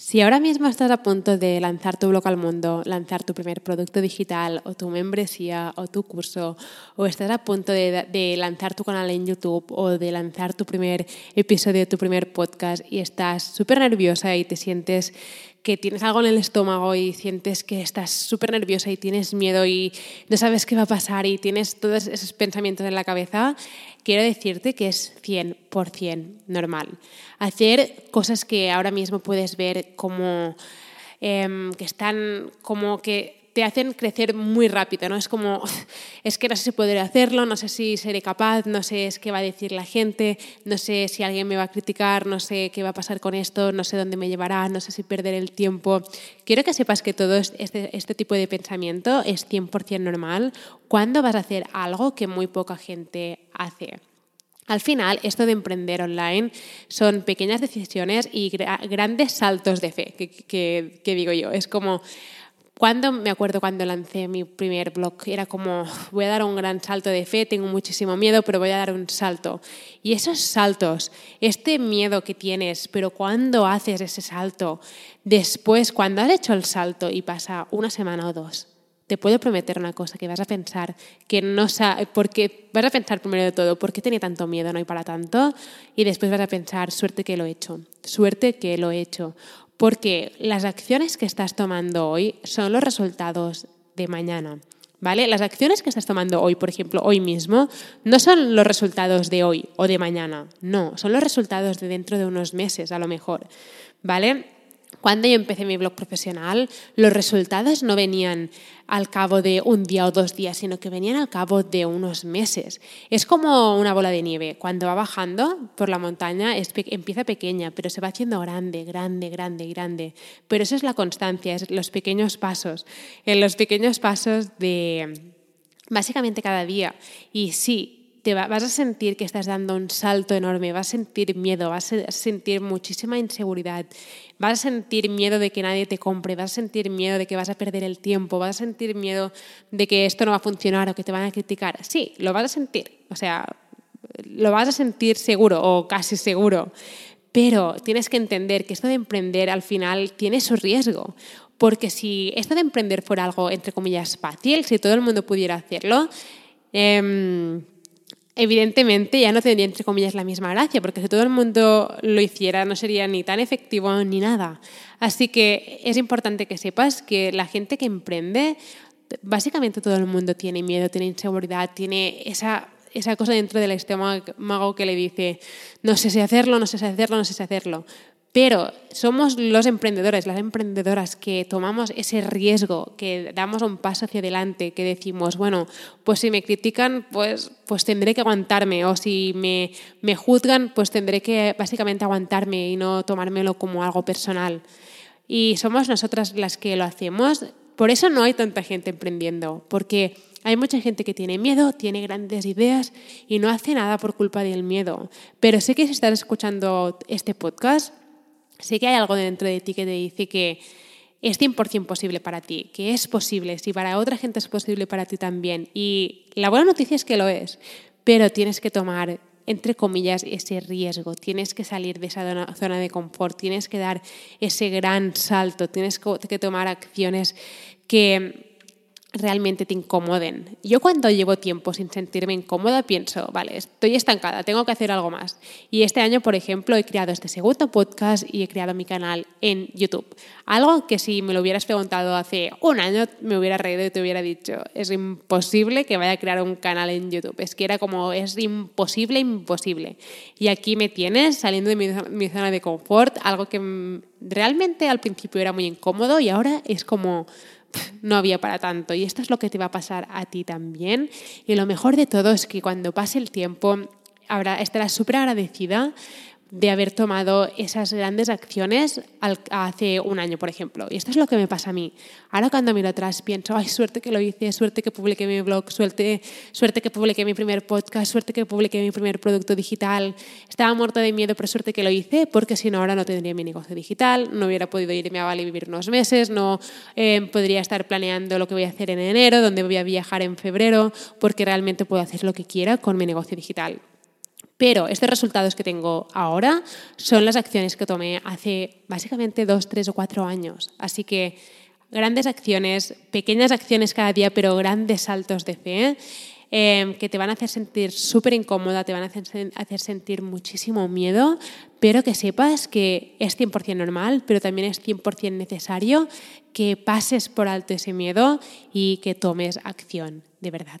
Si ahora mismo estás a punto de lanzar tu blog al mundo, lanzar tu primer producto digital o tu membresía o tu curso, o estás a punto de, lanzar tu canal en YouTube o de lanzar tu primer episodio tu primer podcast y estás súper nerviosa y te sientes que tienes algo en el estómago y sientes que estás súper nerviosa y tienes miedo y no sabes qué va a pasar y tienes todos esos pensamientos en la cabeza, quiero decirte que es 100% normal. Hacer cosas que ahora mismo puedes ver como em, que están como que te hacen crecer muy rápido, ¿no? Es como, es que no sé si podré hacerlo, no sé si seré capaz, no sé qué va a decir la gente, no sé si alguien me va a criticar, no sé qué va a pasar con esto, no sé dónde me llevará, no sé si perder el tiempo. Quiero que sepas que todo este, este tipo de pensamiento es 100% normal cuando vas a hacer algo que muy poca gente hace. Al final, esto de emprender online son pequeñas decisiones y grandes saltos de fe, que, que digo yo. Es como cuando me acuerdo cuando lancé mi primer blog, era como, voy a dar un gran salto de fe, tengo muchísimo miedo, pero voy a dar un salto. Y esos saltos, este miedo que tienes, pero cuando haces ese salto, después, cuando has hecho el salto y pasa una semana o dos, te puedo prometer una cosa, que vas a pensar que no sabes, porque vas a pensar primero de todo, ¿por qué tenía tanto miedo? No hay para tanto. Y después vas a pensar, suerte que lo he hecho, suerte que lo he hecho porque las acciones que estás tomando hoy son los resultados de mañana. ¿Vale? Las acciones que estás tomando hoy, por ejemplo, hoy mismo, no son los resultados de hoy o de mañana, no, son los resultados de dentro de unos meses, a lo mejor. ¿Vale? Cuando yo empecé mi blog profesional, los resultados no venían al cabo de un día o dos días, sino que venían al cabo de unos meses. Es como una bola de nieve. Cuando va bajando por la montaña empieza pequeña, pero se va haciendo grande, grande, grande, grande. Pero eso es la constancia, es los pequeños pasos. En los pequeños pasos de básicamente cada día. Y sí, te vas a sentir que estás dando un salto enorme, vas a sentir miedo, vas a sentir muchísima inseguridad, vas a sentir miedo de que nadie te compre, vas a sentir miedo de que vas a perder el tiempo, vas a sentir miedo de que esto no va a funcionar o que te van a criticar. Sí, lo vas a sentir, o sea, lo vas a sentir seguro o casi seguro. Pero tienes que entender que esto de emprender al final tiene su riesgo. Porque si esto de emprender fuera algo, entre comillas, fácil, si todo el mundo pudiera hacerlo, eh, evidentemente ya no tendría, entre comillas, la misma gracia, porque si todo el mundo lo hiciera no sería ni tan efectivo ni nada. Así que es importante que sepas que la gente que emprende, básicamente todo el mundo tiene miedo, tiene inseguridad, tiene esa, esa cosa dentro del estómago que le dice, no sé si hacerlo, no sé si hacerlo, no sé si hacerlo. Pero somos los emprendedores, las emprendedoras que tomamos ese riesgo, que damos un paso hacia adelante, que decimos, bueno, pues si me critican, pues, pues tendré que aguantarme, o si me, me juzgan, pues tendré que básicamente aguantarme y no tomármelo como algo personal. Y somos nosotras las que lo hacemos. Por eso no hay tanta gente emprendiendo, porque hay mucha gente que tiene miedo, tiene grandes ideas y no hace nada por culpa del miedo. Pero sé que si estás escuchando este podcast, sé que hay algo dentro de ti que te dice que es 100% posible para ti, que es posible, si para otra gente es posible para ti también. Y la buena noticia es que lo es, pero tienes que tomar, entre comillas, ese riesgo, tienes que salir de esa zona de confort, tienes que dar ese gran salto, tienes que tomar acciones que realmente te incomoden. Yo cuando llevo tiempo sin sentirme incómoda pienso, vale, estoy estancada, tengo que hacer algo más. Y este año, por ejemplo, he creado este segundo podcast y he creado mi canal en YouTube. Algo que si me lo hubieras preguntado hace un año me hubiera reído y te hubiera dicho, es imposible que vaya a crear un canal en YouTube. Es que era como, es imposible, imposible. Y aquí me tienes saliendo de mi, zona de confort, algo que realmente al principio era muy incómodo y ahora es como no había para tanto. Y esto es lo que te va a pasar a ti también. Y lo mejor de todo es que cuando pase el tiempo, habrá, estarás súper agradecida de haber tomado esas grandes acciones hace un año, por ejemplo. Y esto es lo que me pasa a mí. Ahora cuando miro atrás pienso, ay, suerte que lo hice, suerte que publiqué mi blog, suerte, suerte que publiqué mi primer podcast, suerte que publiqué mi primer producto digital. Estaba muerta de miedo, pero suerte que lo hice, porque si no ahora no tendría mi negocio digital, no hubiera podido irme a Bali vivir unos meses, no eh, podría estar planeando lo que voy a hacer en enero, donde voy a viajar en febrero, porque realmente puedo hacer lo que quiera con mi negocio digital. Pero estos resultados que tengo ahora son las acciones que tomé hace básicamente dos, tres o cuatro años. Así que grandes acciones, pequeñas acciones cada día, pero grandes saltos de fe. Em, que te van a hacer sentir súper incómoda, te van a hacer, sentir muchísimo miedo, pero que sepas que es 100% normal, pero también es 100% necesario que pases por alto ese miedo y que tomes acción, de verdad.